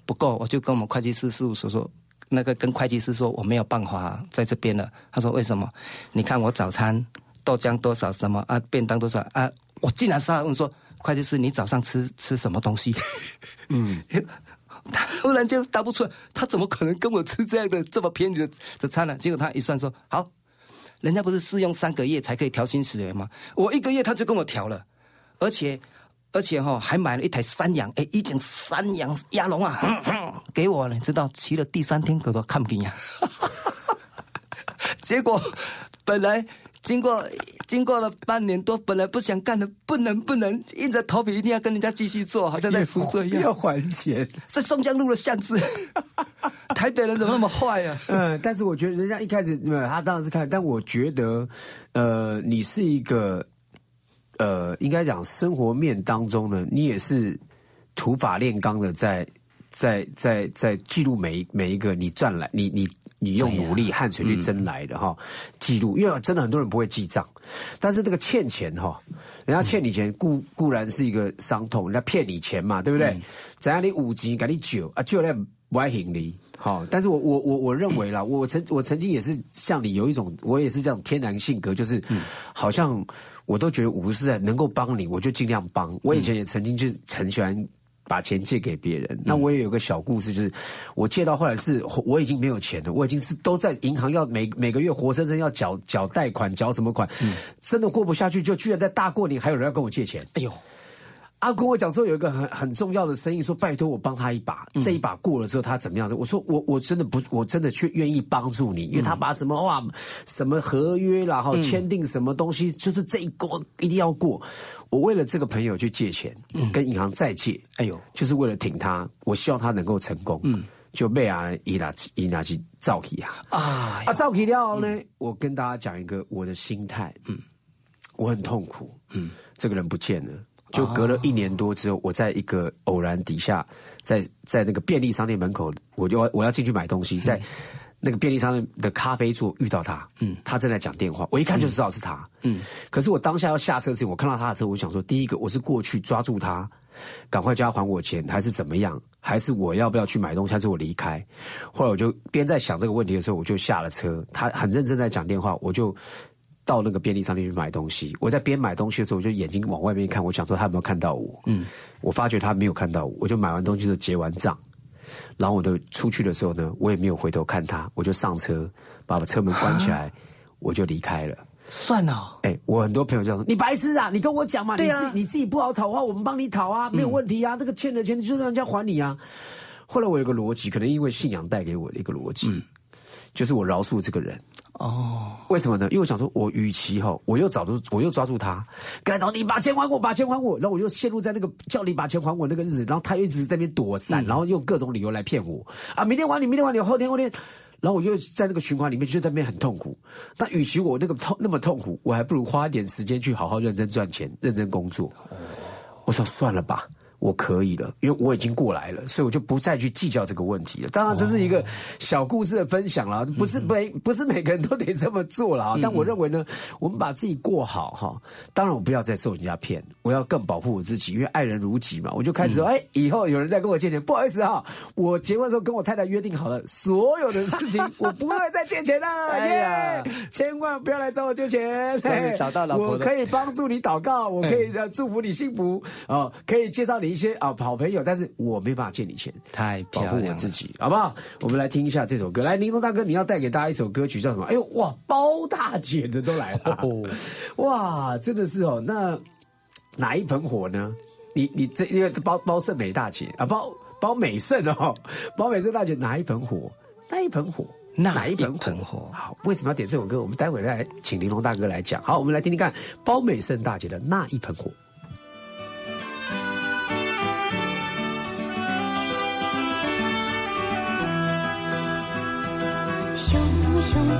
不够，我就跟我们会计师事务所说。那个跟会计师说我没有办法在这边了，他说为什么？你看我早餐豆浆多少什么啊，便当多少啊？我竟然是问说会计师，你早上吃吃什么东西？嗯，他忽然间答不出来，他怎么可能跟我吃这样的这么便宜的的餐呢？结果他一算说好，人家不是试用三个月才可以调薪十元吗？我一个月他就跟我调了，而且而且哈、还买了一台山羊，哎，一整山羊鸭笼啊，哼 哼给我了，你知道骑了第三天我都看不见呀。结果本来经过经过了半年多，本来不想干的，不能不能，硬着头皮一定要跟人家继续做，好像在赎罪一要样。还钱。在松江路的巷子，台北人怎么那么坏啊？嗯，但是我觉得人家一开始，没有他当然是看，但我觉得，呃，你是一个，呃，应该讲生活面当中呢，你也是土法炼钢的在，在在在记录每一每一个你赚来，你你你用努力汗水去争来的哈，记录，因为真的很多人不会记账，但是这个欠钱哈，人家欠你钱固固然是一个伤痛，人家骗你钱嘛，对不对？怎样你五级给你九啊，就那不爱行你。好，但是我我我我认为啦，我曾我曾经也是像你有一种，我也是这样天然性格，就是、好像我都觉得五十岁能够帮你，我就尽量帮。我以前也曾经就是很喜欢把钱借给别人。那我也有个小故事，就是我借到后来是我已经没有钱了，我已经是都在银行要每每个月活生生要缴缴贷款，缴什么款，真的过不下去，就居然在大过年还有人要跟我借钱。哎呦，阿公我讲说有一个很很重要的生意，说拜托我帮他一把，这一把过了之后他怎么样？我说我我真的不，我真的却愿意帮助你，因为他把什么哇什么合约啦哈签订什么东西，就是这一关一定要过。我为了这个朋友去借钱，跟银行再借，哎呦，就是为了挺他，我希望他能够成功。嗯，就被啊伊拿伊拿去造起啊。啊啊造起了后呢，我跟大家讲一个我的心态，嗯，我很痛苦，嗯，这个人不见了。就隔了一年多之后，我在一个偶然底下，在在那个便利商店门口，我就我要进去买东西，在那个便利商店的咖啡座遇到他，嗯，他正在讲电话，我一看就知道是他，嗯，可是我当下要下车时，我看到他的车，我想说，第一个我是过去抓住他，赶快叫他还我钱，还是怎么样？还是我要不要去买东西？还是我离开？后来我就边在想这个问题的时候，我就下了车。他很认真在讲电话，我就到那个便利商店去买东西。我在边买东西的时候，我就眼睛往外面看，我想说他有没有看到我？嗯，我发觉他没有看到我，我就买完东西就结完账。然后我就出去的时候呢，我也没有回头看他，我就上车，把车门关起来，我就离开了。算了，哎，我很多朋友就说：“你白痴啊！你跟我讲嘛，对啊你自己你自己不好讨的话，我们帮你讨啊，没有问题啊。这个欠的钱就让人家还你啊。”后来我有个逻辑，可能因为信仰带给我的一个逻辑，就是我饶恕这个人。哦，为什么呢？因为我想说，我与其哈，我又找住，我又抓住他，跟他找你把钱还我，把钱还我，然后我又陷入在那个叫你把钱还我那个日子，然后他又一直在那边躲闪，然后用各种理由来骗我啊，明天还你，明天还你，后天后天，然后我又在那个循环里面，就在那边很痛苦。那与其我那个痛那么痛苦，我还不如花一点时间去好好认真赚钱，认真工作。我说算了吧。我可以了，因为我已经过来了，所以我就不再去计较这个问题了。当然，这是一个小故事的分享了，不是每不是每个人都得这么做了啊。但我认为呢，我们把自己过好哈，当然我不要再受人家骗，我要更保护我自己，因为爱人如己嘛。我就开始说，哎，以后有人再跟我借钱，不好意思哈，我结婚的时候跟我太太约定好了，所有的事情 我不会再借钱了。哎呀，千万不要来找我借钱。找到老婆我可以帮助你祷告，我可以呃祝福你幸福哦，可以介绍你。一些啊好朋友，但是我没办法借你钱，太保护我自己，好不好？我们来听一下这首歌。来，林东大哥，你要带给大家一首歌曲，叫什么？哎呦哇，包大姐的都来了，哇，真的是哦。那哪一盆火呢？你你这因为包包胜美大姐啊，包包美胜哦，包美胜大姐哪一盆火？那一盆火？哪一盆火？好，为什么要点这首歌？我们待会再来请玲珑大哥来讲。好，我们来听听看包美胜大姐的那一盆火。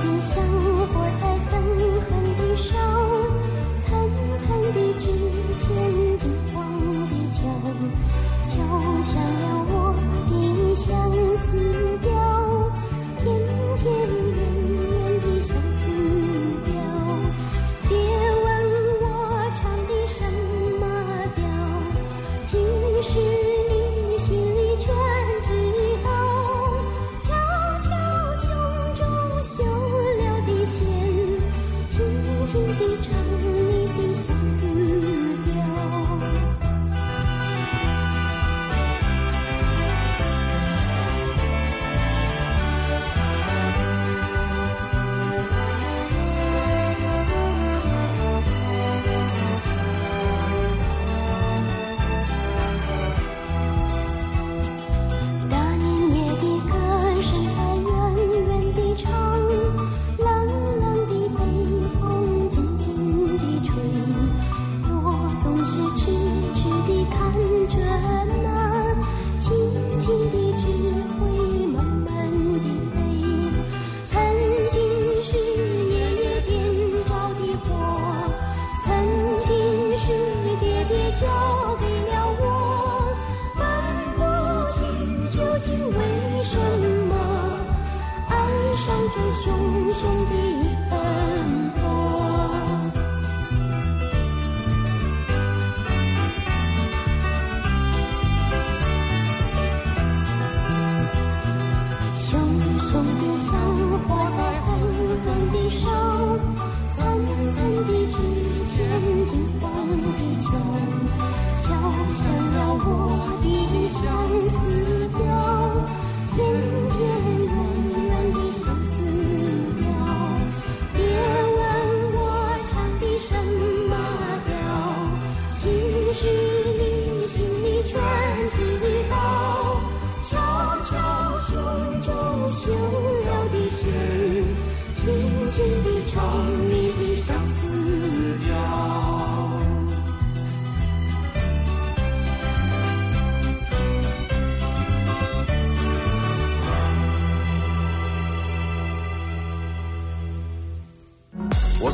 熊的握在狠红的手，层层的纸钱，金黄的酒，敲响了我的小。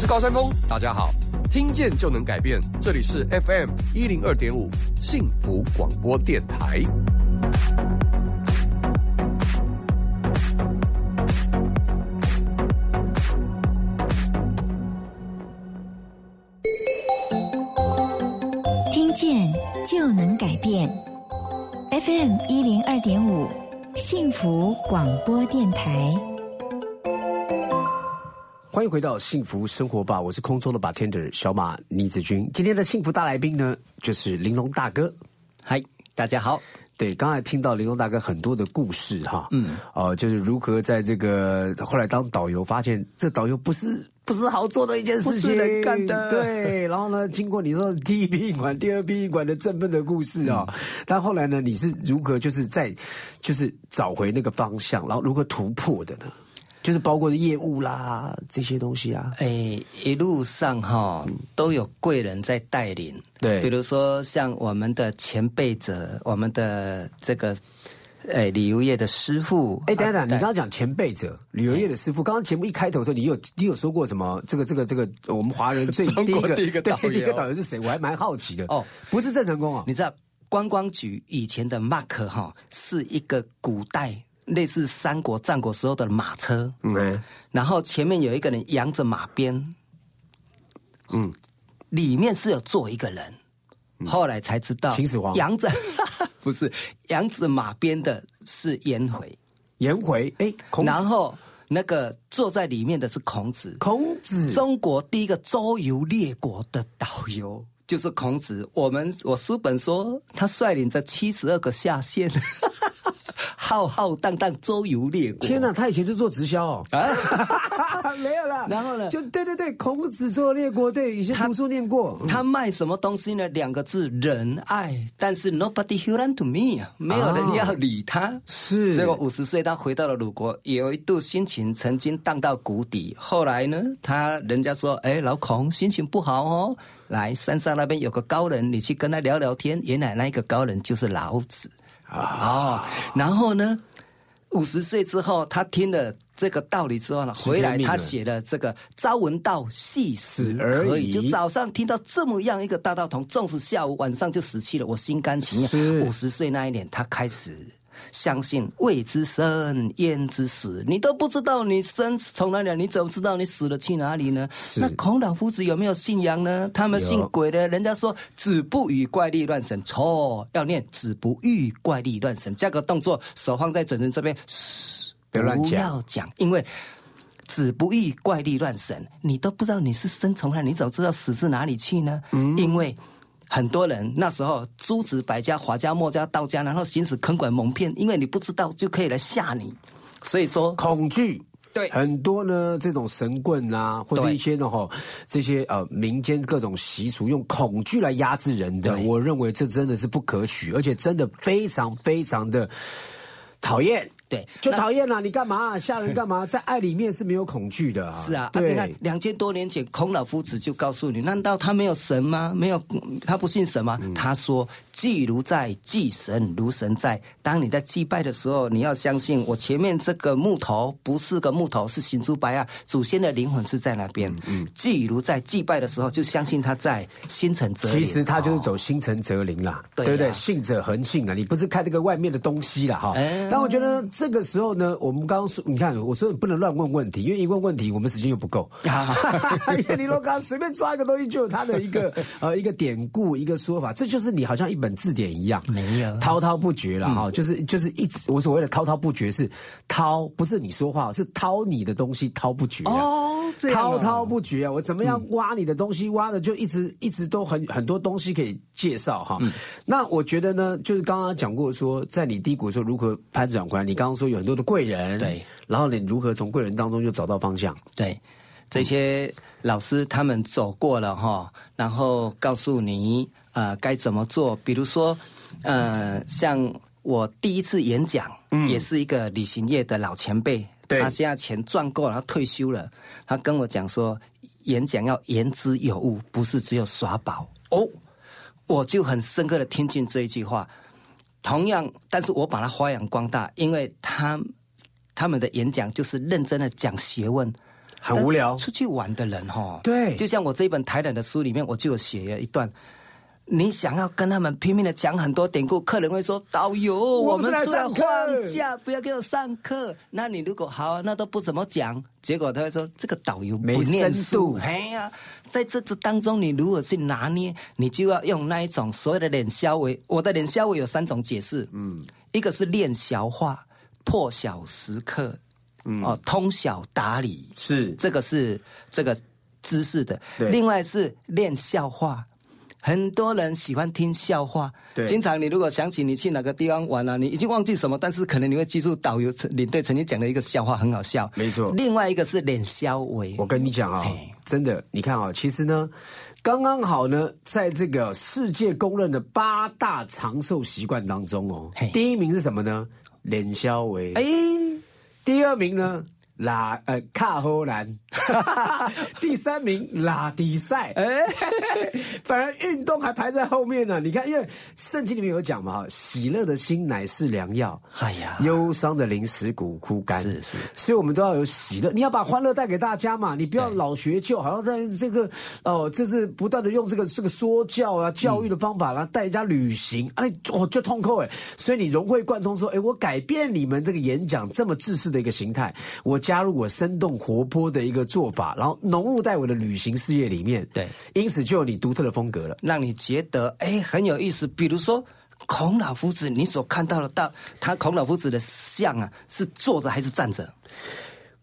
高山峰。大家好听见就能改变这里是 fm 一零二点五幸福广播电台。听见就能改变。Fm 一零二点五幸福广播电台。回到幸福生活吧，我是空中的 bartender 小马倪子君。今天的幸福大来宾呢，就是玲珑大哥。嗨，大家好。对，刚才听到玲珑大哥很多的故事哈，嗯，哦、就是如何在这个后来当导游，发现这导游不是不是好做的一件事情，不是人干的对，然后呢，经过你说第一殡仪馆、第二殡仪馆的振奋的故事啊、但后来呢，你是如何就是在就是找回那个方向，然后如何突破的呢？就是包括业务啦这些东西啊，哎，一路上哈都有贵人在带领，对比如说像我们的前辈者，我们的这个，哎，旅游业的师傅，哎，等等你刚刚讲前辈者旅游业的师傅，刚刚节目一开头的时候，你有你有说过什么？这个这个这个，我们华人最中第一个国第一个对导游第一个导游是谁？我还蛮好奇的。哦，不是郑成功啊，你知道观光局以前的 Mark 哈是一个古代类似三国战国时候的马车，嗯，然后前面有一个人扬着马鞭，嗯，里面是有坐一个人，后来才知道秦始皇。扬着 不是扬着马鞭的是颜回，颜回，哎，孔然后那个坐在里面的是孔子，孔子，中国第一个周游列国的导游就是孔子。我们我书本说他率领着七十二个下线，浩浩荡荡周游列国。天哪，他以前就做直销哦，啊！没有啦。然后呢就对对对，孔子做列国，对，以前他读书念过。他卖什么东西呢？两个字仁爱，但是 nobody h u n to me 啊，没有人要理他。是结果五十岁他回到了鲁国，有一度心情曾经荡到谷底。后来呢，他人家说：“哎，老孔心情不好哦，来山上那边有个高人，你去跟他聊聊天。”原来那一个高人就是老子啊、哦。然后呢，五十岁之后，他听了这个道理之后呢，回来他写了这个“朝闻道，夕死而已可以”，就早上听到这么样一个大道童，纵使下午晚上就死去了，我心甘情愿。五十岁那一年，他开始。相信未知生焉知死？你都不知道你生从哪里来，你怎么知道你死了去哪里呢？那孔老夫子有没有信仰呢？他们信鬼的，人家说“子不语怪力乱神”，错，要念“子不欲怪力乱神”，加个动作，手放在嘴唇这边，嘘，不要乱讲要讲，因为。子不欲怪力乱神，你都不知道你是生从哪里，你怎么知道死是哪里去呢？因为很多人那时候诸子百家、法家、墨家、道家，然后行使坑管蒙骗，因为你不知道就可以来吓你，所以说恐惧。对很多呢，这种神棍啊，或者一些的哈，这些呃民间各种习俗，用恐惧来压制人的，我认为这真的是不可取，而且真的非常非常的讨厌。对，就那讨厌啦！你干嘛吓人干嘛？在爱里面是没有恐惧的啊。是啊，啊对，你看两千多年前，孔老夫子就告诉你，难道他没有神吗？没有，他不信神吗？嗯他说：“祭如在，祭神如神在。”当你在祭拜的时候，你要相信我前面这个木头不是个木头，是行珠白啊，祖先的灵魂是在那边。嗯祭如在，祭拜的时候就相信他在，心诚则灵。其实他就是哦走心诚则灵啦，对对不对？信者恒信啊，你不是看这个外面的东西啦哈。哎但我觉得这个时候呢，我们刚刚说，你看我说你不能乱问问题，因为一问问题我们时间又不够。因为你如果刚刚随便抓一个东西，就有他的一个 呃一个典故一个说法，这就是你好像一本字典一样，没有滔滔不绝了嗯哈，就是就是一直我所谓的滔滔不绝是滔，不是你说话，是掏你的东西滔不绝啊。哦，这样啊滔滔不绝啊！我怎么样挖你的东西，挖的就一直一直都很很多东西可以介绍哈。那我觉得呢，就是刚刚讲过说，在你低谷的时候如何翻转回来。你刚刚说有很多的贵人，对，然后你如何从贵人当中就找到方向？对，这些老师他们走过了哈，然后告诉你呃该怎么做。比如说，呃，像我第一次演讲，也是一个旅行业的老前辈，对他现在钱赚够了，他退休了，他跟我讲说，演讲要言之有物，不是只有耍宝哦。我就很深刻的听进这一句话。同样，但是我把它发扬光大，因为他他们的演讲就是认真的讲学问，很无聊出去玩的人哈，对就像我这一本台南的书里面，我就有写了一段。你想要跟他们拼命的讲很多典故，客人会说：“导游，我们出来放假，不要给我上课。”那你如果好、啊，那都不怎么讲，结果他会说这个导游没不念深书度。哎呀，在这这当中，你如何去拿捏，你就要用那一种所谓的脸消维。我的脸消维有三种解释，嗯，一个是练小话，破晓时刻，嗯，哦，通晓达理，是。这个是这个知识的。对。另外是练笑话，很多人喜欢听笑话。对经常你如果想起你去哪个地方玩了、你已经忘记什么，但是可能你会记住导游曾领队曾经讲的一个笑话，很好笑。没错另外一个是脸消维，我跟你讲啊、嘿真的，你看啊、其实呢，刚刚好呢，在这个世界公认的八大长寿习惯当中哦，第一名是什么呢？脸消维。哎，第二名呢，拉呃卡荷兰，第三名拉迪赛，哎，反而运动还排在后面呢。你看，因为圣经里面有讲嘛，哈，喜乐的心乃是良药，哎呀，忧伤的灵使骨枯干。是是。所以我们都要有喜乐，你要把欢乐带给大家嘛，你不要老学旧，好像在这个哦，这是不断的用这个这个说教啊、教育的方法啦，带人家旅行啊，你哦就痛扣哎，所以你融会贯通说，哎，我改变你们这个演讲这么自私的一个形态，我加入我生动活泼的一个做法，然后融入在我的旅行事业里面，对，因此就有你独特的风格了。让你觉得哎很有意思。比如说孔老夫子，你所看到的到他孔老夫子的像啊，是坐着还是站着？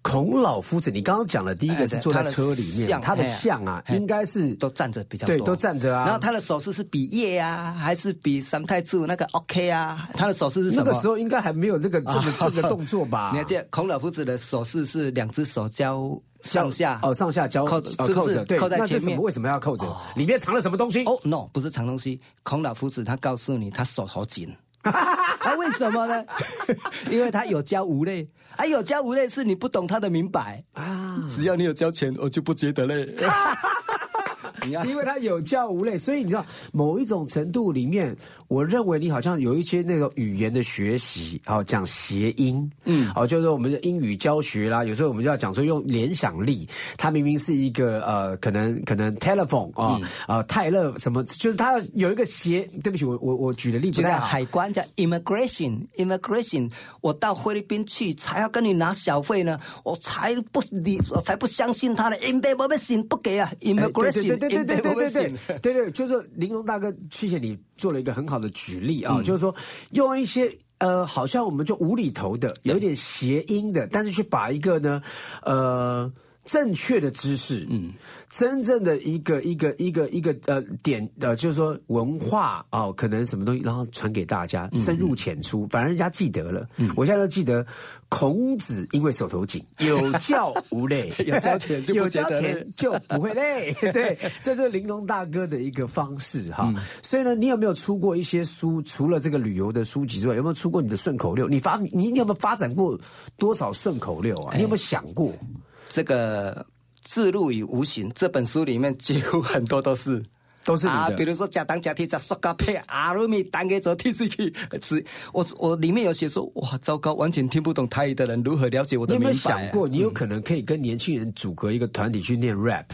孔老夫子，你刚刚讲的第一个哎是坐在他的车里面，像他的像啊，哎应该是都站着比较多，对，都站着啊。然后他的手势是比耶啊，还是比三太子那个 OK 啊？他的手势是什么？那个时候应该还没有这个这个 这个动作吧？你还记得孔老夫子的手势是两只手交上下哦，上下交扣哦是不是扣着，对，扣在前面？为什么要扣着？里面藏了什么东西？哦、no，不是藏东西。孔老夫子他告诉你，他手头紧。啊，为什么呢？因为他有教无类，啊，有教无类是你不懂他的明白啊，只要你有交钱，我就不觉得累。你看，因为他有教无类，所以你知道某一种程度里面，我认为你好像有一些那个语言的学习，好、讲谐音，嗯，好、就是我们的英语教学啦，有时候我们就要讲说用联想力，它明明是一个呃，可能可能 telephone 啊、呃，泰勒什么，就是它有一个谐，对不起，我我我举的例子就在。海关叫 immigration，immigration，我到菲律宾去才要跟你拿小费呢，我才不理，我才不相信他的 immigration 不给啊，immigration，对对对对对，对对，就是玲珑大哥，谢谢你做了一个很好的举例啊，就是说用一些呃，好像我们就无厘头的，有点谐音的，但是却把一个呢，呃，正确的知识，嗯。真正的一个一个一个一个呃点呃，就是说文化哦，可能什么东西，然后传给大家，深入浅出，反正人家记得了。我现在都记得孔子因为手头紧，有教无类，有交钱就有交钱就不会累。对，这是玲珑大哥的一个方式哈。嗯所以呢，你有没有出过一些书？除了这个旅游的书籍之外，有没有出过你的顺口溜？你发你你有没有发展过多少顺口溜啊？你有没有想过？这个自入与无形这本书里面几乎很多都是。都是啊，比如说假当假替假塑胶配阿鲁米单给走踢出去，只我我里面有写说，哇，糟糕，完全听不懂台语的人如何了解我的你有没？有想过，你有可能可以跟年轻人组合一个团体去念 rap？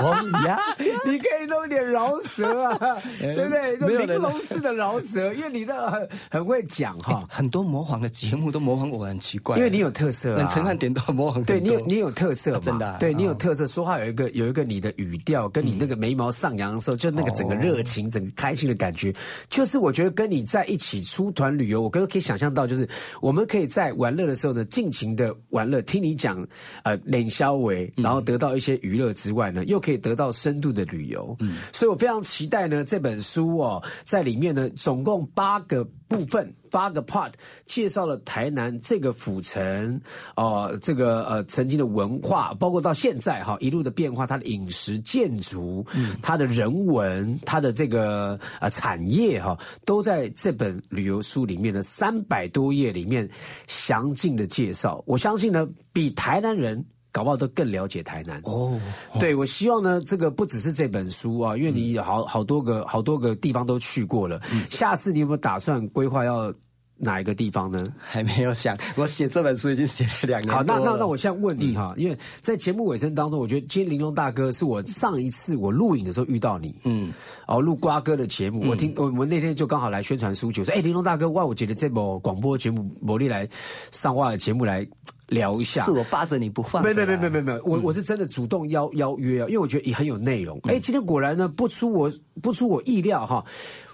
哦呀，你可以弄点饶舌啊，对不对？没有人玲珑式的饶舌，因为你的很很会讲哈，很多模仿的节目都模仿我，很奇怪。因为你有特色。陈汉典都模仿很。对你有你有特色嘛？真的啊对你有哦特色，说话有一个有一个你的语调，跟你那个眉毛上扬的时候，就那个整个热情、整个开心的感觉，就是我觉得跟你在一起出团旅游，我都可以想象到，就是我们可以在玩乐的时候呢，尽情的玩乐，听你讲呃冷消维，然后得到一些娱乐之外呢，又可以得到深度的旅游。嗯，所以我非常期待呢这本书哦，在里面呢总共八个部分。八个 part 介绍了台南这个府城哦、这个呃曾经的文化，包括到现在哈、一路的变化，它的饮食、建筑、它的人文、它的这个呃产业哈、都在这本旅游书里面的三百多页里面详尽的介绍。我相信呢，比台南人。搞不好都更了解台南。哦，对，我希望呢，这个不只是这本书啊，因为你好好多个好多个地方都去过了。下次你有没有打算规划要哪一个地方呢？还没有想，我写这本书已经写了两年好，那那那我现在问你哈，因为在节目尾声当中，我觉得今天玲珑大哥是我上一次我录影的时候遇到你，嗯，哦，录瓜哥的节目，我听我们那天就刚好来宣传书就，说哎，玲珑大哥，哇，我觉得这部广播节目魔力来上话的节目来聊一下是。我扒着你不放。没没没没没没，我我是真的主动邀邀约啊，因为我觉得也很有内容。哎，今天果然呢，不出我不出我意料哈，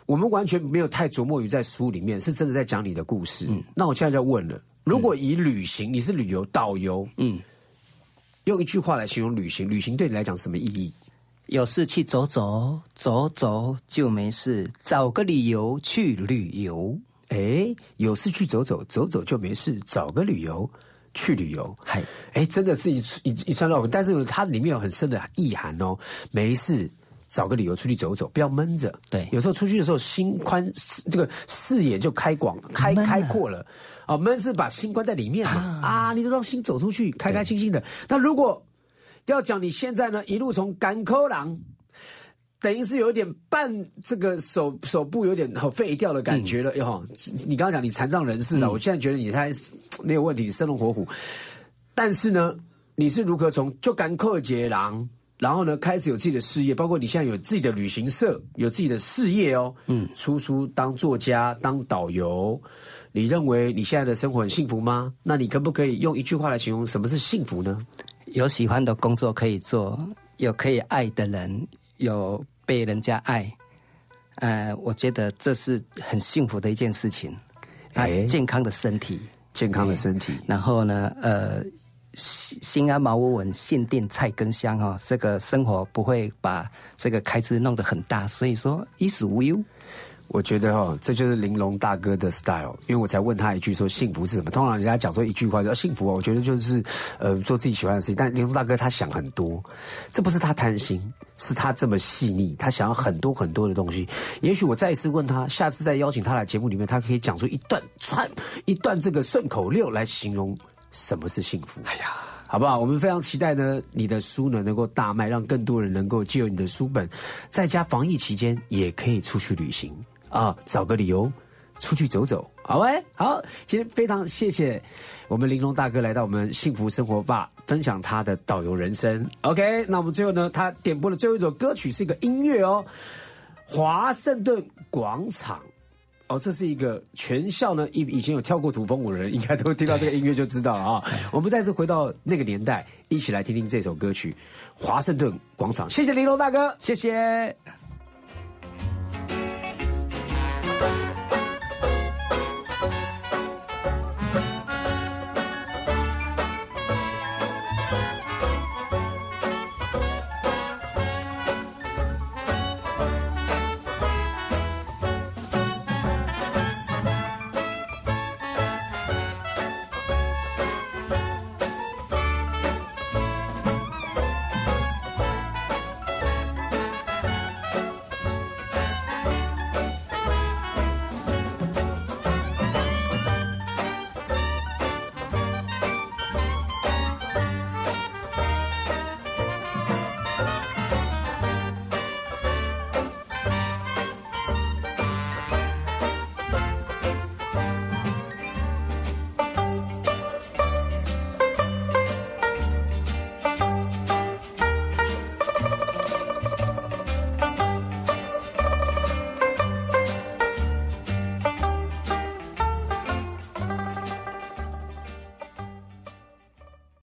我们完全没有太琢磨于在书里面，是真的在讲你的故事。那我现在就要问了，如果以旅行，你是旅游导游，嗯，用一句话来形容旅行，旅行对你来讲什么意义？有事去走走，走走就没事，找个理由去旅游。哎，有事去走走，走走就没事，找个旅游去旅游。嗨，哎，真的是一一一串绕口，但是它里面有很深的意涵哦。没事，找个理由出去走走，不要闷着。对有时候出去的时候，心宽，这个视野就开广、开开阔了。啊，闷是把心关在里面嘛。啊，你就让心走出去，开开心心的。那如果要讲你现在呢，一路从赶口廊。等于是有一点半这个手手部有点好废掉的感觉了，哈、你刚刚讲你残障人士了，我现在觉得你太没有问题，生龙活虎。但是呢，你是如何从就干克杰郎，然后呢开始有自己的事业，包括你现在有自己的旅行社，有自己的事业哦，嗯，出书当作家，当导游。你认为你现在的生活很幸福吗？那你可不可以用一句话来形容什么是幸福呢？有喜欢的工作可以做，有可以爱的人，有被人家爱，呃，我觉得这是很幸福的一件事情。啊哎，健康的身体，健康的身体，然后呢，呃，心心安茅屋稳，限定菜根香哈、哦，这个生活不会把这个开支弄得很大，所以说衣食无忧。我觉得哦，这就是玲珑大哥的 style，因为我才问他一句说幸福是什么。通常人家讲说一句话说幸福哦，我觉得就是呃做自己喜欢的事情。但玲珑大哥他想很多，这不是他贪心，是他这么细腻，他想要很多很多的东西。也许我再一次问他，下次再邀请他来节目里面，他可以讲出一段串一段这个顺口溜来形容什么是幸福。哎呀。好不好？我们非常期待呢，你的书呢能够大卖，让更多人能够借由你的书本，在家防疫期间也可以出去旅行啊，找个理由出去走走，好喂，好，今天非常谢谢我们玲珑大哥来到我们幸福生活吧，分享他的导游人生。OK，那我们最后呢，他点播的最后一首歌曲是一个音乐哦，华盛顿广场。哦，这是一个全校呢，以以前有跳过土风舞的人，应该都听到这个音乐就知道了啊。我们再次回到那个年代，一起来听听这首歌曲《华盛顿广场》。谢谢玲珑大哥，谢谢。